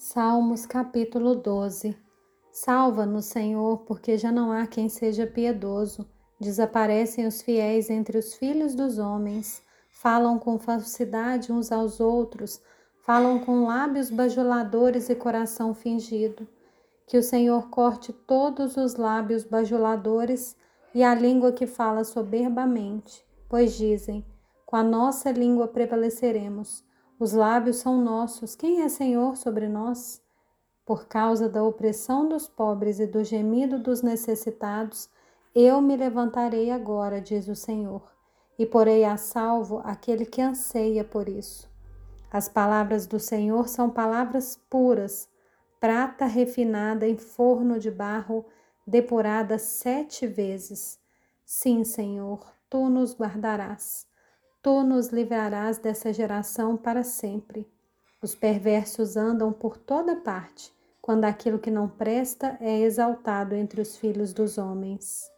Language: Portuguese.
Salmos capítulo 12 Salva-nos, Senhor, porque já não há quem seja piedoso. Desaparecem os fiéis entre os filhos dos homens. Falam com falsidade uns aos outros. Falam com lábios bajuladores e coração fingido. Que o Senhor corte todos os lábios bajuladores e a língua que fala soberbamente. Pois dizem: com a nossa língua prevaleceremos os lábios são nossos. Quem é Senhor sobre nós? Por causa da opressão dos pobres e do gemido dos necessitados, eu me levantarei agora, diz o Senhor, e porei a salvo aquele que anseia por isso. As palavras do Senhor são palavras puras, prata refinada em forno de barro, depurada sete vezes. Sim, Senhor, tu nos guardarás tu nos livrarás dessa geração para sempre. Os perversos andam por toda parte, quando aquilo que não presta é exaltado entre os filhos dos homens.